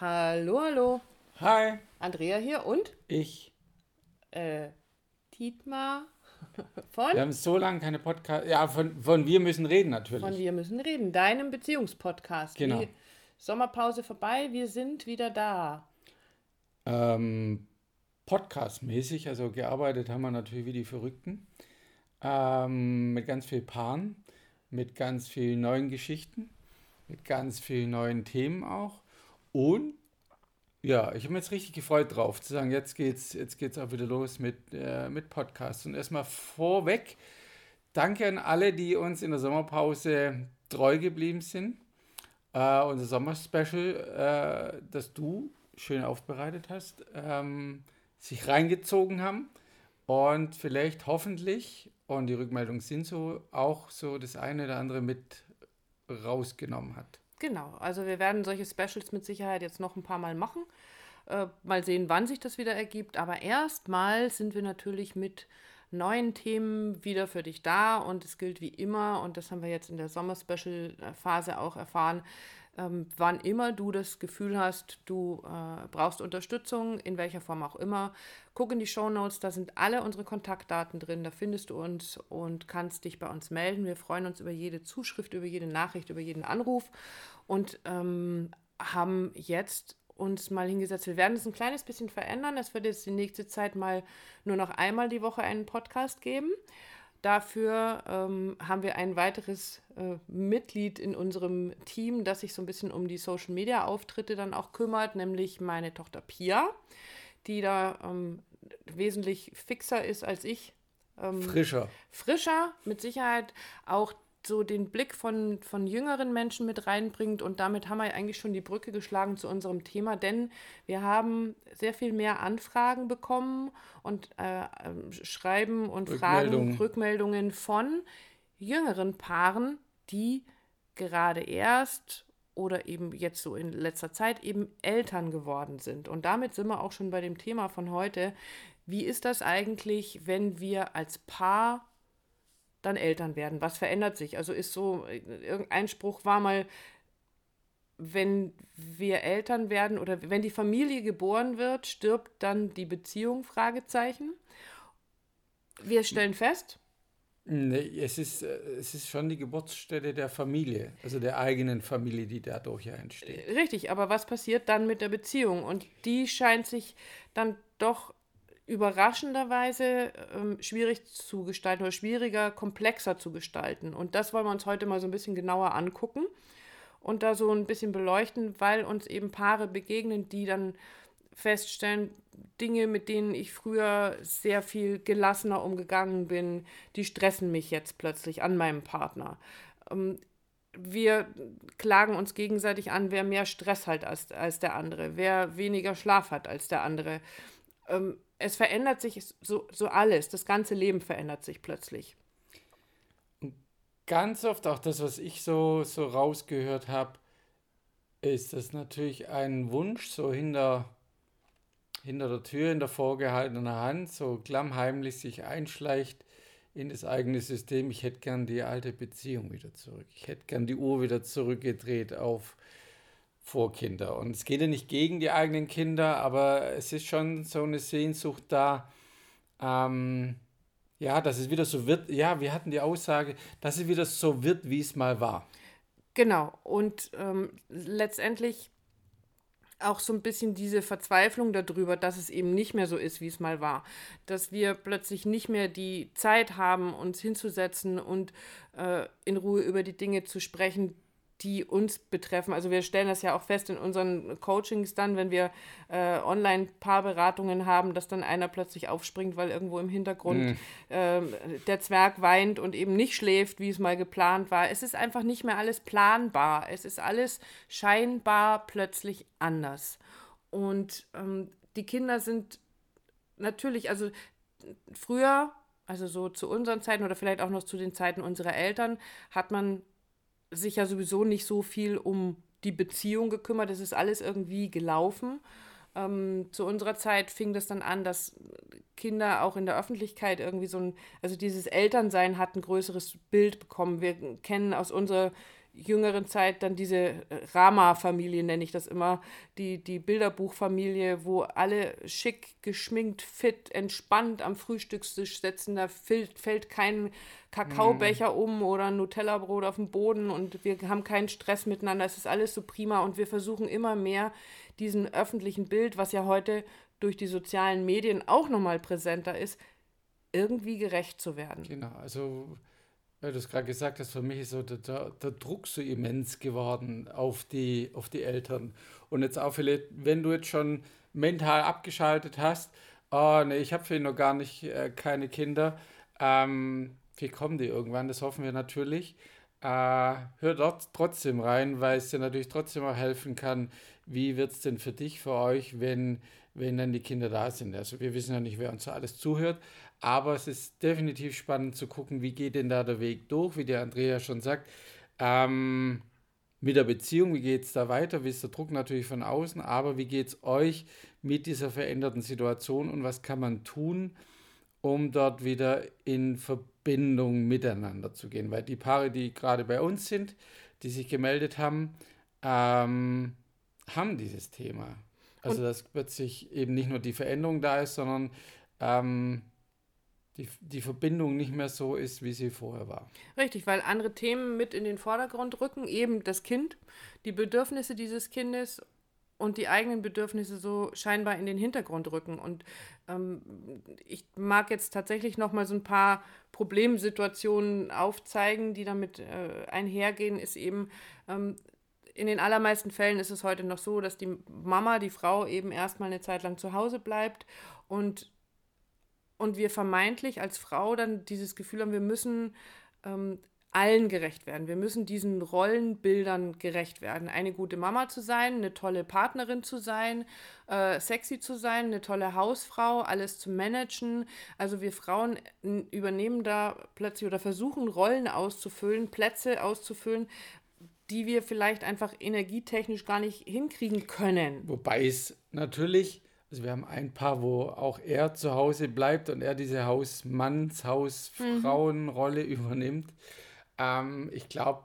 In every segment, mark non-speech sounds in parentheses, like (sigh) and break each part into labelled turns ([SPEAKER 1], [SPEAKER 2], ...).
[SPEAKER 1] Hallo, hallo.
[SPEAKER 2] Hi,
[SPEAKER 1] Andrea hier und
[SPEAKER 2] ich.
[SPEAKER 1] äh, Dietmar (laughs) von,
[SPEAKER 2] Wir haben so lange keine Podcast. Ja, von, von wir müssen reden natürlich.
[SPEAKER 1] von Wir müssen reden, deinem Beziehungspodcast.
[SPEAKER 2] Genau.
[SPEAKER 1] Die Sommerpause vorbei, wir sind wieder da.
[SPEAKER 2] Ähm, Podcast-mäßig, also gearbeitet haben wir natürlich wie die Verrückten. Ähm, mit ganz viel Paaren, mit ganz vielen neuen Geschichten, mit ganz vielen neuen Themen auch. Und ja, ich habe mich jetzt richtig gefreut drauf, zu sagen, jetzt geht's, jetzt geht's auch wieder los mit, äh, mit Podcasts. Und erstmal vorweg, danke an alle, die uns in der Sommerpause treu geblieben sind. Äh, unser Sommerspecial, äh, das du schön aufbereitet hast, ähm, sich reingezogen haben und vielleicht hoffentlich, und die Rückmeldungen sind so, auch so das eine oder andere mit rausgenommen hat.
[SPEAKER 1] Genau, also wir werden solche Specials mit Sicherheit jetzt noch ein paar Mal machen. Äh, mal sehen, wann sich das wieder ergibt. Aber erstmal sind wir natürlich mit neuen Themen wieder für dich da und es gilt wie immer, und das haben wir jetzt in der Sommer-Special-Phase auch erfahren, ähm, wann immer du das Gefühl hast, du äh, brauchst Unterstützung, in welcher Form auch immer, guck in die Shownotes, da sind alle unsere Kontaktdaten drin, da findest du uns und kannst dich bei uns melden. Wir freuen uns über jede Zuschrift, über jede Nachricht, über jeden Anruf und ähm, haben jetzt uns mal hingesetzt. Wir werden es ein kleines bisschen verändern. Es wird jetzt die nächste Zeit mal nur noch einmal die Woche einen Podcast geben. Dafür ähm, haben wir ein weiteres äh, Mitglied in unserem Team, das sich so ein bisschen um die Social-Media-Auftritte dann auch kümmert, nämlich meine Tochter Pia, die da ähm, wesentlich fixer ist als ich. Ähm,
[SPEAKER 2] Frischer.
[SPEAKER 1] frischer, mit Sicherheit auch so den Blick von, von jüngeren Menschen mit reinbringt. Und damit haben wir eigentlich schon die Brücke geschlagen zu unserem Thema, denn wir haben sehr viel mehr Anfragen bekommen und äh, ähm, Schreiben und Fragen,
[SPEAKER 2] Rückmeldungen.
[SPEAKER 1] Rückmeldungen von jüngeren Paaren, die gerade erst oder eben jetzt so in letzter Zeit eben Eltern geworden sind. Und damit sind wir auch schon bei dem Thema von heute. Wie ist das eigentlich, wenn wir als Paar dann Eltern werden? Was verändert sich? Also ist so, äh, irgendein Spruch war mal, wenn wir Eltern werden oder wenn die Familie geboren wird, stirbt dann die Beziehung? Fragezeichen. Wir stellen fest,
[SPEAKER 2] Nee, es ist, äh, es ist schon die Geburtsstätte der Familie, also der eigenen Familie, die dadurch ja entsteht.
[SPEAKER 1] Richtig, aber was passiert dann mit der Beziehung? Und die scheint sich dann doch überraschenderweise ähm, schwierig zu gestalten oder schwieriger, komplexer zu gestalten. Und das wollen wir uns heute mal so ein bisschen genauer angucken und da so ein bisschen beleuchten, weil uns eben Paare begegnen, die dann feststellen, Dinge, mit denen ich früher sehr viel gelassener umgegangen bin, die stressen mich jetzt plötzlich an meinem Partner. Ähm, wir klagen uns gegenseitig an, wer mehr Stress hat als, als der andere, wer weniger Schlaf hat als der andere. Ähm, es verändert sich so, so alles, das ganze Leben verändert sich plötzlich.
[SPEAKER 2] Ganz oft auch das, was ich so, so rausgehört habe, ist das natürlich ein Wunsch, so hinter, hinter der Tür, in der vorgehaltenen Hand, so klammheimlich sich einschleicht in das eigene System. Ich hätte gern die alte Beziehung wieder zurück. Ich hätte gern die Uhr wieder zurückgedreht auf Vorkinder. Und es geht ja nicht gegen die eigenen Kinder, aber es ist schon so eine Sehnsucht da, ähm, ja, dass es wieder so wird. Ja, wir hatten die Aussage, dass es wieder so wird, wie es mal war.
[SPEAKER 1] Genau, und ähm, letztendlich auch so ein bisschen diese Verzweiflung darüber, dass es eben nicht mehr so ist, wie es mal war. Dass wir plötzlich nicht mehr die Zeit haben, uns hinzusetzen und äh, in Ruhe über die Dinge zu sprechen, die uns betreffen. Also wir stellen das ja auch fest in unseren Coachings dann, wenn wir äh, Online-Paarberatungen haben, dass dann einer plötzlich aufspringt, weil irgendwo im Hintergrund ähm, der Zwerg weint und eben nicht schläft, wie es mal geplant war. Es ist einfach nicht mehr alles planbar. Es ist alles scheinbar plötzlich anders. Und ähm, die Kinder sind natürlich, also früher, also so zu unseren Zeiten oder vielleicht auch noch zu den Zeiten unserer Eltern, hat man sich ja sowieso nicht so viel um die Beziehung gekümmert. Es ist alles irgendwie gelaufen. Ähm, zu unserer Zeit fing das dann an, dass Kinder auch in der Öffentlichkeit irgendwie so ein, also dieses Elternsein hat ein größeres Bild bekommen. Wir kennen aus unserer jüngeren Zeit dann diese äh, Rama-Familie, nenne ich das immer, die, die Bilderbuchfamilie, wo alle schick, geschminkt, fit, entspannt am Frühstückstisch sitzen. Da fällt, fällt kein Kakaobecher mm. um oder ein Nutella-Brot auf den Boden und wir haben keinen Stress miteinander. Es ist alles so prima und wir versuchen immer mehr diesen öffentlichen Bild, was ja heute durch die sozialen Medien auch nochmal präsenter ist, irgendwie gerecht zu werden.
[SPEAKER 2] Genau, also weil du es gerade gesagt hast, für mich ist so der, der, der, Druck so immens geworden auf die, auf die Eltern. Und jetzt auch vielleicht, wenn du jetzt schon mental abgeschaltet hast, oh nee, ich habe für ihn noch gar nicht äh, keine Kinder, ähm, wie kommen die irgendwann, das hoffen wir natürlich. Äh, hör dort trotzdem rein, weil es dir natürlich trotzdem auch helfen kann, wie wird es denn für dich, für euch, wenn, wenn dann die Kinder da sind. Also wir wissen ja nicht, wer uns so alles zuhört, aber es ist definitiv spannend zu gucken, wie geht denn da der Weg durch, wie der Andrea schon sagt. Ähm, mit der Beziehung, wie geht es da weiter? Wie ist der Druck natürlich von außen, aber wie geht es euch mit dieser veränderten Situation und was kann man tun, um dort wieder in Verbindung miteinander zu gehen? Weil die Paare, die gerade bei uns sind, die sich gemeldet haben, ähm, haben dieses Thema. Also, und dass plötzlich eben nicht nur die Veränderung da ist, sondern ähm, die, die Verbindung nicht mehr so ist, wie sie vorher war.
[SPEAKER 1] Richtig, weil andere Themen mit in den Vordergrund rücken, eben das Kind, die Bedürfnisse dieses Kindes und die eigenen Bedürfnisse so scheinbar in den Hintergrund rücken. Und ähm, ich mag jetzt tatsächlich noch mal so ein paar Problemsituationen aufzeigen, die damit äh, einhergehen, ist eben, ähm, in den allermeisten Fällen ist es heute noch so, dass die Mama, die Frau eben erstmal eine Zeit lang zu Hause bleibt und und wir vermeintlich als Frau dann dieses Gefühl haben, wir müssen ähm, allen gerecht werden. Wir müssen diesen Rollenbildern gerecht werden. Eine gute Mama zu sein, eine tolle Partnerin zu sein, äh, sexy zu sein, eine tolle Hausfrau, alles zu managen. Also wir Frauen übernehmen da plötzlich oder versuchen Rollen auszufüllen, Plätze auszufüllen, die wir vielleicht einfach energietechnisch gar nicht hinkriegen können.
[SPEAKER 2] Wobei es natürlich also wir haben ein Paar, wo auch er zu Hause bleibt und er diese Hausmanns, Hausfrauenrolle mhm. übernimmt. Ähm, ich glaube,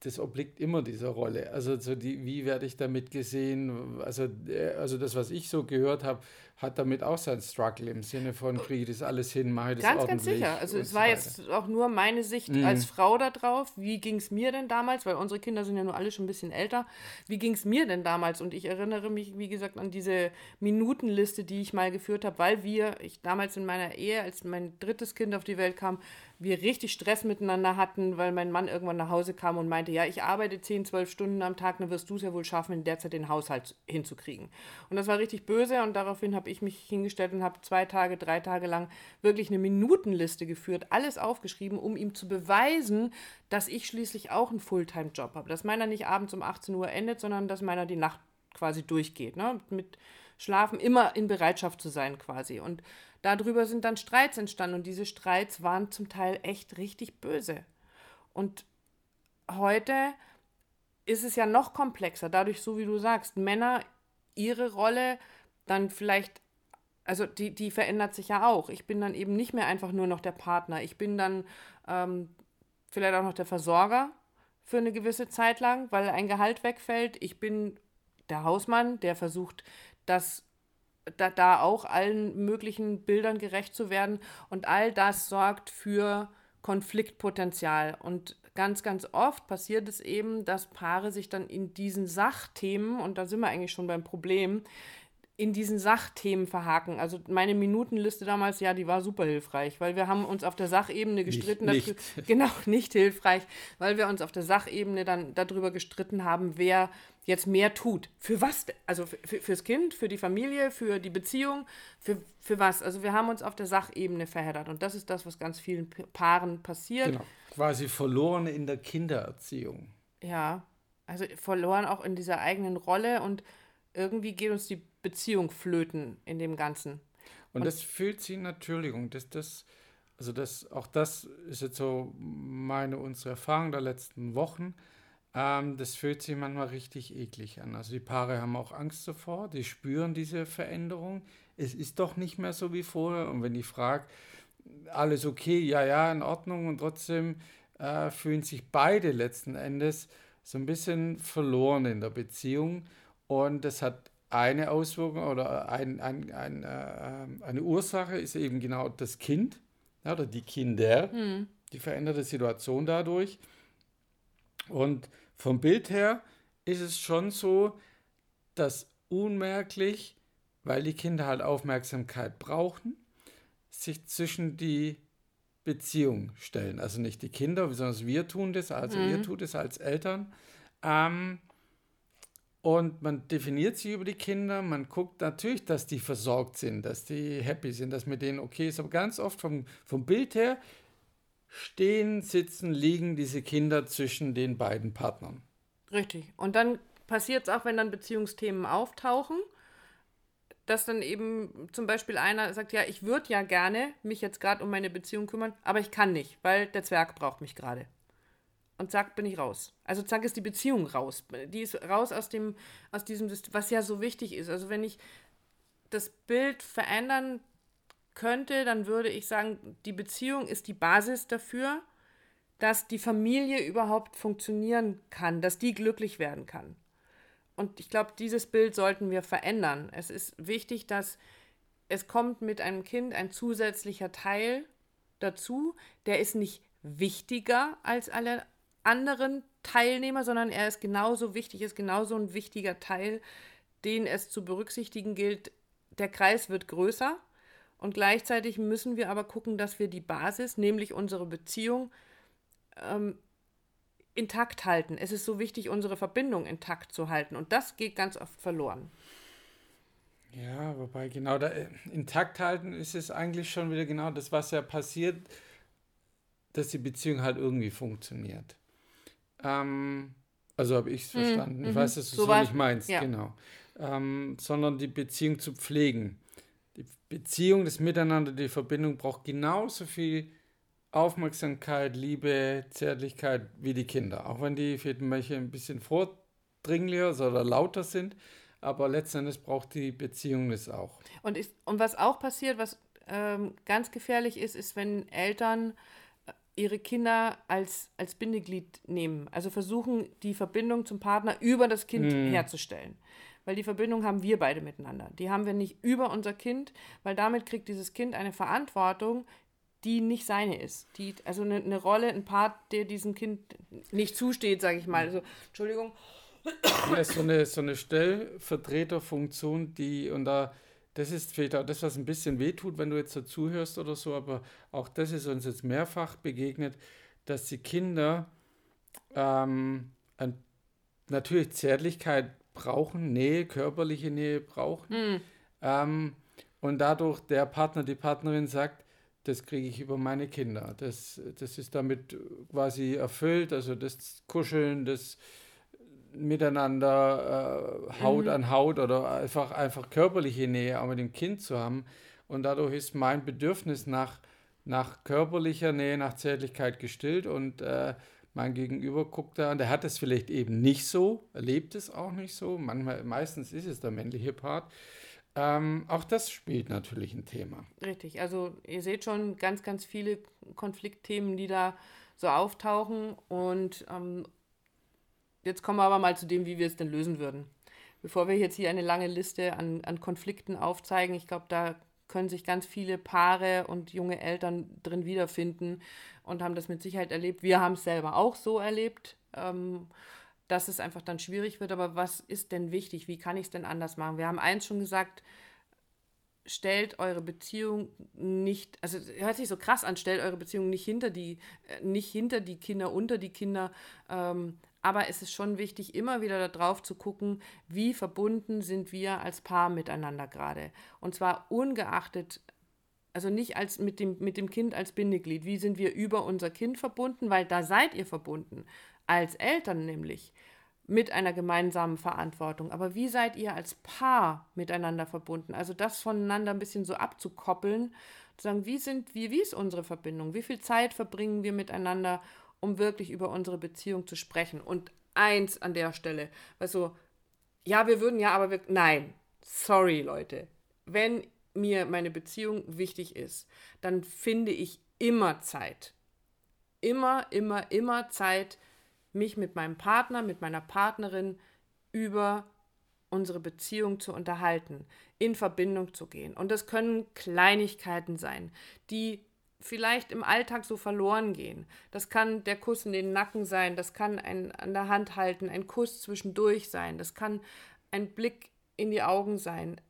[SPEAKER 2] das obliegt immer dieser Rolle. Also so die, wie werde ich damit gesehen? Also, äh, also das, was ich so gehört habe, hat damit auch sein Struggle im Sinne von, kriege ich das alles hin, mache ich das
[SPEAKER 1] Ganz, ganz sicher. Also es so war jetzt auch nur meine Sicht mhm. als Frau da drauf. Wie ging es mir denn damals? Weil unsere Kinder sind ja nur alle schon ein bisschen älter. Wie ging es mir denn damals? Und ich erinnere mich, wie gesagt, an diese Minutenliste, die ich mal geführt habe, weil wir, ich damals in meiner Ehe, als mein drittes Kind auf die Welt kam, wir richtig Stress miteinander hatten, weil mein Mann irgendwann nach Hause kam und meinte, ja, ich arbeite 10, 12 Stunden am Tag, dann wirst du es ja wohl schaffen, in der Zeit den Haushalt hinzukriegen. Und das war richtig böse und daraufhin habe ich mich hingestellt und habe zwei Tage, drei Tage lang wirklich eine Minutenliste geführt, alles aufgeschrieben, um ihm zu beweisen, dass ich schließlich auch einen Fulltime-Job habe. Dass meiner nicht abends um 18 Uhr endet, sondern dass meiner die Nacht quasi durchgeht. Ne? Mit Schlafen immer in Bereitschaft zu sein quasi. Und darüber sind dann Streits entstanden und diese Streits waren zum Teil echt richtig böse. Und heute ist es ja noch komplexer, dadurch, so wie du sagst, Männer ihre Rolle dann vielleicht, also die, die verändert sich ja auch. Ich bin dann eben nicht mehr einfach nur noch der Partner. Ich bin dann ähm, vielleicht auch noch der Versorger für eine gewisse Zeit lang, weil ein Gehalt wegfällt. Ich bin der Hausmann, der versucht, das da, da auch allen möglichen Bildern gerecht zu werden. Und all das sorgt für Konfliktpotenzial. Und ganz, ganz oft passiert es eben, dass Paare sich dann in diesen Sachthemen, und da sind wir eigentlich schon beim Problem, in diesen Sachthemen verhaken. Also meine Minutenliste damals, ja, die war super hilfreich, weil wir haben uns auf der Sachebene gestritten.
[SPEAKER 2] Nicht, nicht. (laughs)
[SPEAKER 1] Genau, nicht hilfreich, weil wir uns auf der Sachebene dann darüber gestritten haben, wer jetzt mehr tut. Für was? Also für, fürs Kind, für die Familie, für die Beziehung, für, für was? Also wir haben uns auf der Sachebene verheddert und das ist das, was ganz vielen Paaren passiert. Genau,
[SPEAKER 2] quasi verloren in der Kindererziehung.
[SPEAKER 1] Ja, also verloren auch in dieser eigenen Rolle und irgendwie geht uns die Beziehung flöten in dem Ganzen.
[SPEAKER 2] Und, und das fühlt sich natürlich, und das, das, also das, auch das ist jetzt so meine, unsere Erfahrung der letzten Wochen, ähm, das fühlt sich manchmal richtig eklig an. Also die Paare haben auch Angst davor, die spüren diese Veränderung. Es ist doch nicht mehr so wie vorher. Und wenn ich frage, alles okay, ja, ja, in Ordnung und trotzdem, äh, fühlen sich beide letzten Endes so ein bisschen verloren in der Beziehung. Und das hat eine Auswirkung oder ein, ein, ein, äh, eine Ursache ist eben genau das Kind ja, oder die Kinder, hm. die veränderte Situation dadurch. Und vom Bild her ist es schon so, dass unmerklich, weil die Kinder halt Aufmerksamkeit brauchen, sich zwischen die Beziehung stellen. Also nicht die Kinder, sondern wir tun das, also mhm. ihr tut es als Eltern. Ähm, und man definiert sich über die Kinder, man guckt natürlich, dass die versorgt sind, dass die happy sind, dass mit denen okay ist. Aber ganz oft vom, vom Bild her stehen, sitzen, liegen diese Kinder zwischen den beiden Partnern.
[SPEAKER 1] Richtig. Und dann passiert es auch, wenn dann Beziehungsthemen auftauchen, dass dann eben zum Beispiel einer sagt, ja, ich würde ja gerne mich jetzt gerade um meine Beziehung kümmern, aber ich kann nicht, weil der Zwerg braucht mich gerade. Und zack, bin ich raus. Also zack ist die Beziehung raus. Die ist raus aus dem, aus diesem, was ja so wichtig ist. Also wenn ich das Bild verändern könnte, dann würde ich sagen, die Beziehung ist die Basis dafür, dass die Familie überhaupt funktionieren kann, dass die glücklich werden kann. Und ich glaube, dieses Bild sollten wir verändern. Es ist wichtig, dass es kommt mit einem Kind ein zusätzlicher Teil dazu, der ist nicht wichtiger als alle anderen Teilnehmer, sondern er ist genauso wichtig, ist genauso ein wichtiger Teil, den es zu berücksichtigen gilt. Der Kreis wird größer und gleichzeitig müssen wir aber gucken, dass wir die Basis, nämlich unsere Beziehung, ähm, intakt halten. Es ist so wichtig, unsere Verbindung intakt zu halten. Und das geht ganz oft verloren.
[SPEAKER 2] Ja, wobei genau da äh, intakt halten ist es eigentlich schon wieder genau das, was ja passiert, dass die Beziehung halt irgendwie funktioniert. Ähm, also habe ich es hm, verstanden. Mhm. Ich weiß, dass du so, so nicht meinst, ja. genau. Ähm, sondern die Beziehung zu pflegen. Die Beziehung, das Miteinander, die Verbindung braucht genauso viel Aufmerksamkeit, Liebe, Zärtlichkeit wie die Kinder. Auch wenn die vielleicht manche ein bisschen vordringlicher oder lauter sind, aber letztendlich braucht die Beziehung das auch.
[SPEAKER 1] Und, ist, und was auch passiert, was ähm, ganz gefährlich ist, ist, wenn Eltern ihre Kinder als, als Bindeglied nehmen. Also versuchen, die Verbindung zum Partner über das Kind mm. herzustellen. Weil die Verbindung haben wir beide miteinander. Die haben wir nicht über unser Kind, weil damit kriegt dieses Kind eine Verantwortung, die nicht seine ist. Die, also eine, eine Rolle, ein Part, der diesem Kind nicht zusteht, sage ich mal. Also, Entschuldigung.
[SPEAKER 2] Ja, so eine, so eine Stellvertreterfunktion, die, und da, das ist vielleicht auch das, was ein bisschen wehtut, wenn du jetzt dazuhörst oder so, aber auch das ist uns jetzt mehrfach begegnet, dass die Kinder ähm, ein, natürlich Zärtlichkeit brauchen, Nähe, körperliche Nähe brauchen. Mm. Ähm, und dadurch der Partner, die Partnerin sagt, das kriege ich über meine Kinder. Das, das ist damit quasi erfüllt. Also das Kuscheln, das Miteinander äh, Haut mhm. an Haut oder einfach, einfach körperliche Nähe auch mit dem Kind zu haben. Und dadurch ist mein Bedürfnis nach, nach körperlicher Nähe, nach Zärtlichkeit gestillt. Und äh, mein Gegenüber guckt da und der hat es vielleicht eben nicht so, erlebt es auch nicht so. Manchmal, meistens ist es der männliche Part. Ähm, auch das spielt natürlich ein Thema.
[SPEAKER 1] Richtig, also ihr seht schon ganz, ganz viele Konfliktthemen, die da so auftauchen. Und ähm, jetzt kommen wir aber mal zu dem, wie wir es denn lösen würden. Bevor wir jetzt hier eine lange Liste an, an Konflikten aufzeigen, ich glaube, da können sich ganz viele Paare und junge Eltern drin wiederfinden und haben das mit Sicherheit erlebt. Wir haben es selber auch so erlebt. Ähm, dass es einfach dann schwierig wird. Aber was ist denn wichtig? Wie kann ich es denn anders machen? Wir haben eins schon gesagt, stellt eure Beziehung nicht, also hört sich so krass an, stellt eure Beziehung nicht hinter die, äh, nicht hinter die Kinder, unter die Kinder. Ähm, aber es ist schon wichtig, immer wieder darauf zu gucken, wie verbunden sind wir als Paar miteinander gerade. Und zwar ungeachtet, also nicht als mit dem, mit dem Kind als Bindeglied. Wie sind wir über unser Kind verbunden? Weil da seid ihr verbunden als Eltern nämlich mit einer gemeinsamen Verantwortung. Aber wie seid ihr als Paar miteinander verbunden? Also das voneinander ein bisschen so abzukoppeln, zu sagen, wie sind wir, wie ist unsere Verbindung? Wie viel Zeit verbringen wir miteinander, um wirklich über unsere Beziehung zu sprechen? Und eins an der Stelle, also ja, wir würden ja, aber wir, nein, sorry Leute, wenn mir meine Beziehung wichtig ist, dann finde ich immer Zeit, immer, immer, immer Zeit, mich mit meinem Partner, mit meiner Partnerin über unsere Beziehung zu unterhalten, in Verbindung zu gehen. Und das können Kleinigkeiten sein, die vielleicht im Alltag so verloren gehen. Das kann der Kuss in den Nacken sein, das kann ein an der Hand halten, ein Kuss zwischendurch sein, das kann ein Blick in die Augen sein.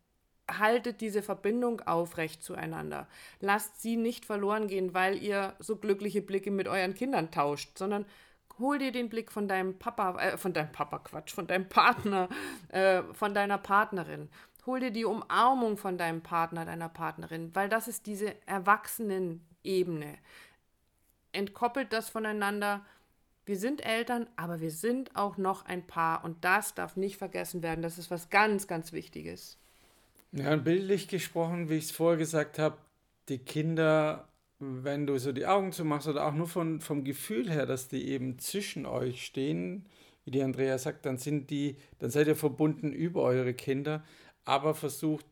[SPEAKER 1] Haltet diese Verbindung aufrecht zueinander. Lasst sie nicht verloren gehen, weil ihr so glückliche Blicke mit euren Kindern tauscht, sondern hol dir den Blick von deinem Papa, äh, von deinem Papa, Quatsch, von deinem Partner, äh, von deiner Partnerin. Hol dir die Umarmung von deinem Partner, deiner Partnerin, weil das ist diese Erwachsenen-Ebene. Entkoppelt das voneinander. Wir sind Eltern, aber wir sind auch noch ein Paar und das darf nicht vergessen werden. Das ist was ganz, ganz Wichtiges.
[SPEAKER 2] Ja, bildlich gesprochen, wie ich es vorher gesagt habe, die Kinder wenn du so die Augen zumachst oder auch nur von, vom Gefühl her, dass die eben zwischen euch stehen, wie die Andrea sagt, dann sind die, dann seid ihr verbunden über eure Kinder, aber versucht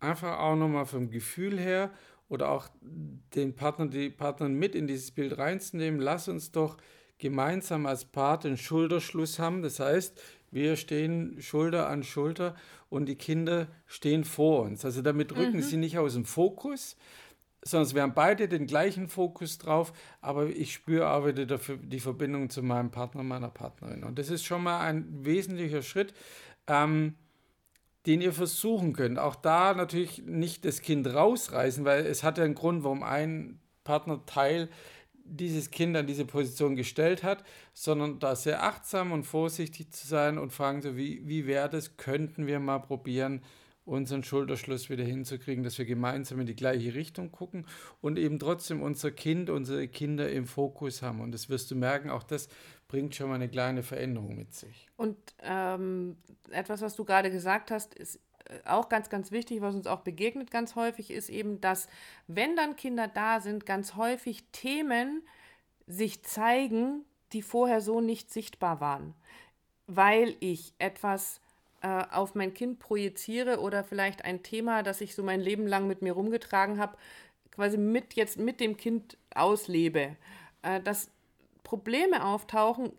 [SPEAKER 2] einfach auch nochmal vom Gefühl her oder auch den Partner, die Partnerin mit in dieses Bild reinzunehmen. Lass uns doch gemeinsam als Paar den Schulterschluss haben. Das heißt, wir stehen Schulter an Schulter und die Kinder stehen vor uns. Also damit rücken mhm. sie nicht aus dem Fokus, sondern wir haben beide den gleichen Fokus drauf, aber ich spüre auch wieder dafür die Verbindung zu meinem Partner, meiner Partnerin. Und das ist schon mal ein wesentlicher Schritt, ähm, den ihr versuchen könnt. Auch da natürlich nicht das Kind rausreißen, weil es hat ja einen Grund, warum ein Partnerteil dieses Kind an diese Position gestellt hat, sondern da sehr achtsam und vorsichtig zu sein und fragen so, wie, wie wäre das, könnten wir mal probieren, unseren Schulterschluss wieder hinzukriegen, dass wir gemeinsam in die gleiche Richtung gucken und eben trotzdem unser Kind, unsere Kinder im Fokus haben. Und das wirst du merken, auch das bringt schon mal eine kleine Veränderung mit sich.
[SPEAKER 1] Und ähm, etwas, was du gerade gesagt hast, ist äh, auch ganz, ganz wichtig, was uns auch begegnet ganz häufig, ist eben, dass wenn dann Kinder da sind, ganz häufig Themen sich zeigen, die vorher so nicht sichtbar waren, weil ich etwas äh, auf mein Kind projiziere oder vielleicht ein Thema, das ich so mein Leben lang mit mir rumgetragen habe, quasi mit jetzt mit dem Kind auslebe. Äh, dass Probleme auftauchen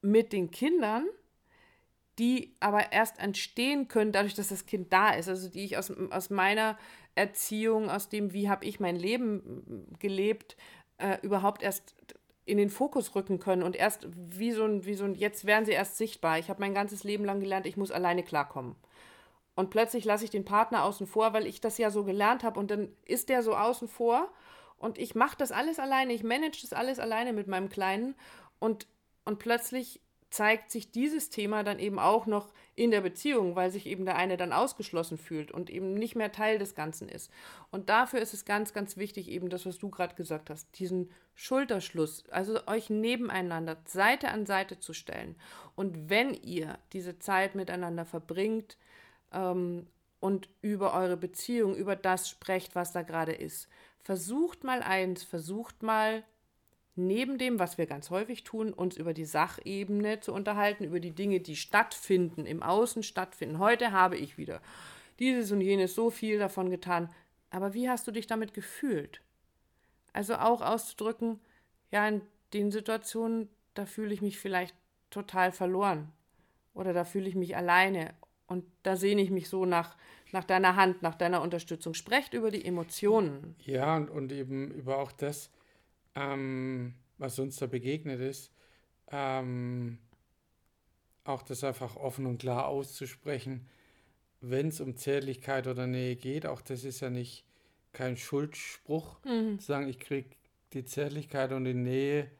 [SPEAKER 1] mit den Kindern, die aber erst entstehen können, dadurch, dass das Kind da ist. Also die ich aus, aus meiner Erziehung, aus dem, wie habe ich mein Leben gelebt, äh, überhaupt erst in den Fokus rücken können und erst wie so ein, wie so ein, jetzt werden sie erst sichtbar. Ich habe mein ganzes Leben lang gelernt, ich muss alleine klarkommen. Und plötzlich lasse ich den Partner außen vor, weil ich das ja so gelernt habe und dann ist der so außen vor und ich mache das alles alleine, ich manage das alles alleine mit meinem Kleinen und, und plötzlich zeigt sich dieses Thema dann eben auch noch in der Beziehung, weil sich eben der eine dann ausgeschlossen fühlt und eben nicht mehr Teil des Ganzen ist. Und dafür ist es ganz, ganz wichtig, eben das, was du gerade gesagt hast, diesen Schulterschluss, also euch nebeneinander, Seite an Seite zu stellen. Und wenn ihr diese Zeit miteinander verbringt ähm, und über eure Beziehung, über das sprecht, was da gerade ist, versucht mal eins, versucht mal neben dem, was wir ganz häufig tun, uns über die Sachebene zu unterhalten, über die Dinge, die stattfinden, im Außen stattfinden. Heute habe ich wieder dieses und jenes so viel davon getan. Aber wie hast du dich damit gefühlt? Also auch auszudrücken, ja, in den Situationen, da fühle ich mich vielleicht total verloren oder da fühle ich mich alleine und da sehne ich mich so nach, nach deiner Hand, nach deiner Unterstützung. Sprecht über die Emotionen.
[SPEAKER 2] Ja, und, und eben über auch das, ähm, was uns da begegnet ist, ähm, auch das einfach offen und klar auszusprechen, wenn es um Zärtlichkeit oder Nähe geht, auch das ist ja nicht kein Schuldspruch, mhm. zu sagen, ich kriege die Zärtlichkeit und die Nähe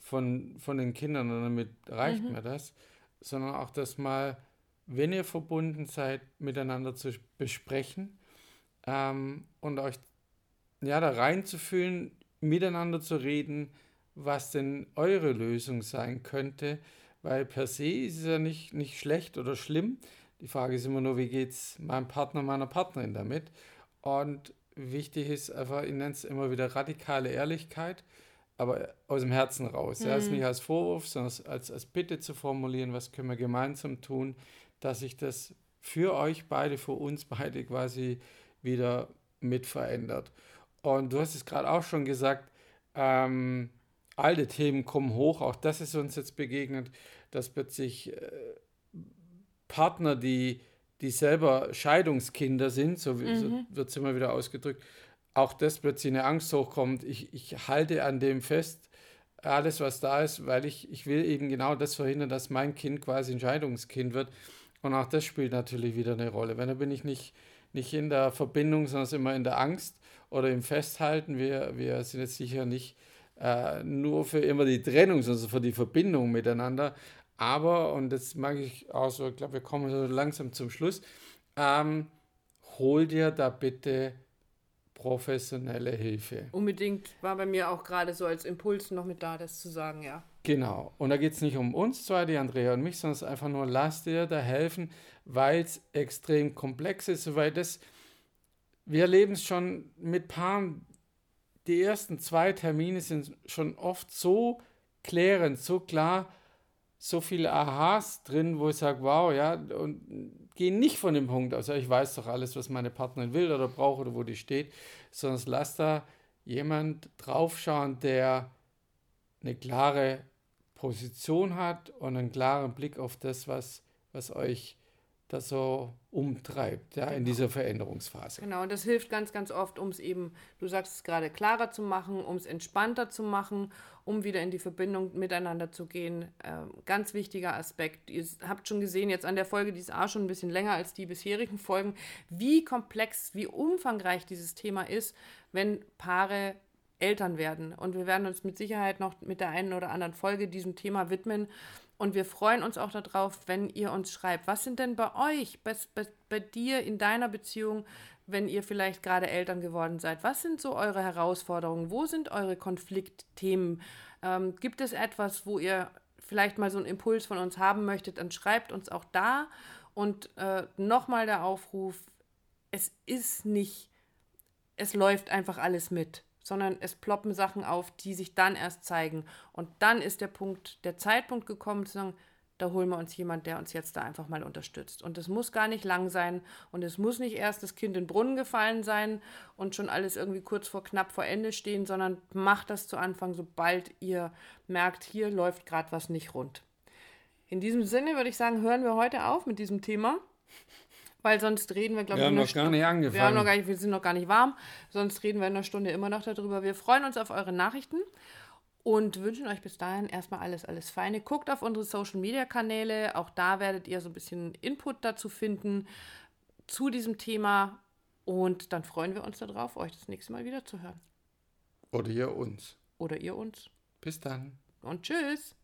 [SPEAKER 2] von, von den Kindern und damit reicht mhm. mir das, sondern auch das mal, wenn ihr verbunden seid, miteinander zu besprechen ähm, und euch ja, da reinzufühlen, miteinander zu reden, was denn eure Lösung sein könnte, weil per se ist es ja nicht, nicht schlecht oder schlimm. Die Frage ist immer nur, wie geht es meinem Partner, meiner Partnerin damit? Und wichtig ist einfach, ich nenne es immer wieder radikale Ehrlichkeit, aber aus dem Herzen raus. Mhm. Ja, es nicht als Vorwurf, sondern als, als Bitte zu formulieren, was können wir gemeinsam tun, dass sich das für euch beide, für uns beide quasi wieder mit verändert. Und du hast es gerade auch schon gesagt, ähm, alte Themen kommen hoch. Auch das ist uns jetzt begegnet, dass plötzlich äh, Partner, die, die selber Scheidungskinder sind, so, mhm. so wird es immer wieder ausgedrückt, auch das plötzlich eine Angst hochkommt. Ich, ich halte an dem fest, alles, was da ist, weil ich, ich will eben genau das verhindern, dass mein Kind quasi ein Scheidungskind wird. Und auch das spielt natürlich wieder eine Rolle. Wenn da bin ich nicht, nicht in der Verbindung, sondern immer in der Angst oder im Festhalten. Wir, wir sind jetzt sicher nicht äh, nur für immer die Trennung, sondern für die Verbindung miteinander. Aber, und das mag ich auch so, ich glaube, wir kommen so langsam zum Schluss, ähm, hol dir da bitte professionelle Hilfe.
[SPEAKER 1] Unbedingt war bei mir auch gerade so als Impuls noch mit da, das zu sagen, ja.
[SPEAKER 2] Genau. Und da geht es nicht um uns zwei, die Andrea und mich, sondern es ist einfach nur, lass dir da helfen, weil es extrem komplex ist, weil das, wir erleben es schon mit Paaren, die ersten zwei Termine sind schon oft so klärend, so klar, so viele Aha's drin, wo ich sage, wow, ja, und gehen nicht von dem Punkt aus, ja, ich weiß doch alles, was meine Partnerin will oder braucht oder wo die steht, sondern lass da jemand draufschauen, der eine klare Position hat und einen klaren Blick auf das, was, was euch das so umtreibt, ja, in dieser Veränderungsphase.
[SPEAKER 1] Genau, und das hilft ganz, ganz oft, um es eben, du sagst es gerade, klarer zu machen, um es entspannter zu machen, um wieder in die Verbindung miteinander zu gehen. Ähm, ganz wichtiger Aspekt. Ihr habt schon gesehen, jetzt an der Folge, die ist auch schon ein bisschen länger als die bisherigen Folgen, wie komplex, wie umfangreich dieses Thema ist, wenn Paare Eltern werden. Und wir werden uns mit Sicherheit noch mit der einen oder anderen Folge diesem Thema widmen. Und wir freuen uns auch darauf, wenn ihr uns schreibt, was sind denn bei euch, bei, bei, bei dir in deiner Beziehung, wenn ihr vielleicht gerade Eltern geworden seid, was sind so eure Herausforderungen? Wo sind eure Konfliktthemen? Ähm, gibt es etwas, wo ihr vielleicht mal so einen Impuls von uns haben möchtet, dann schreibt uns auch da. Und äh, nochmal der Aufruf, es ist nicht, es läuft einfach alles mit sondern es ploppen Sachen auf, die sich dann erst zeigen. Und dann ist der Punkt, der Zeitpunkt gekommen zu sagen, da holen wir uns jemand, der uns jetzt da einfach mal unterstützt. Und es muss gar nicht lang sein und es muss nicht erst das Kind in den Brunnen gefallen sein und schon alles irgendwie kurz vor knapp vor Ende stehen, sondern macht das zu Anfang, sobald ihr merkt, hier läuft gerade was nicht rund. In diesem Sinne würde ich sagen, hören wir heute auf mit diesem Thema weil sonst reden wir, glaube
[SPEAKER 2] ich, noch gar nicht angefangen.
[SPEAKER 1] Wir, haben noch gar nicht, wir sind noch gar nicht warm, sonst reden wir in einer Stunde immer noch darüber. Wir freuen uns auf eure Nachrichten und wünschen euch bis dahin erstmal alles, alles Feine. Guckt auf unsere Social Media Kanäle, auch da werdet ihr so ein bisschen Input dazu finden zu diesem Thema und dann freuen wir uns darauf, euch das nächste Mal wieder zu hören.
[SPEAKER 2] Oder ihr uns.
[SPEAKER 1] Oder ihr uns.
[SPEAKER 2] Bis dann.
[SPEAKER 1] Und tschüss.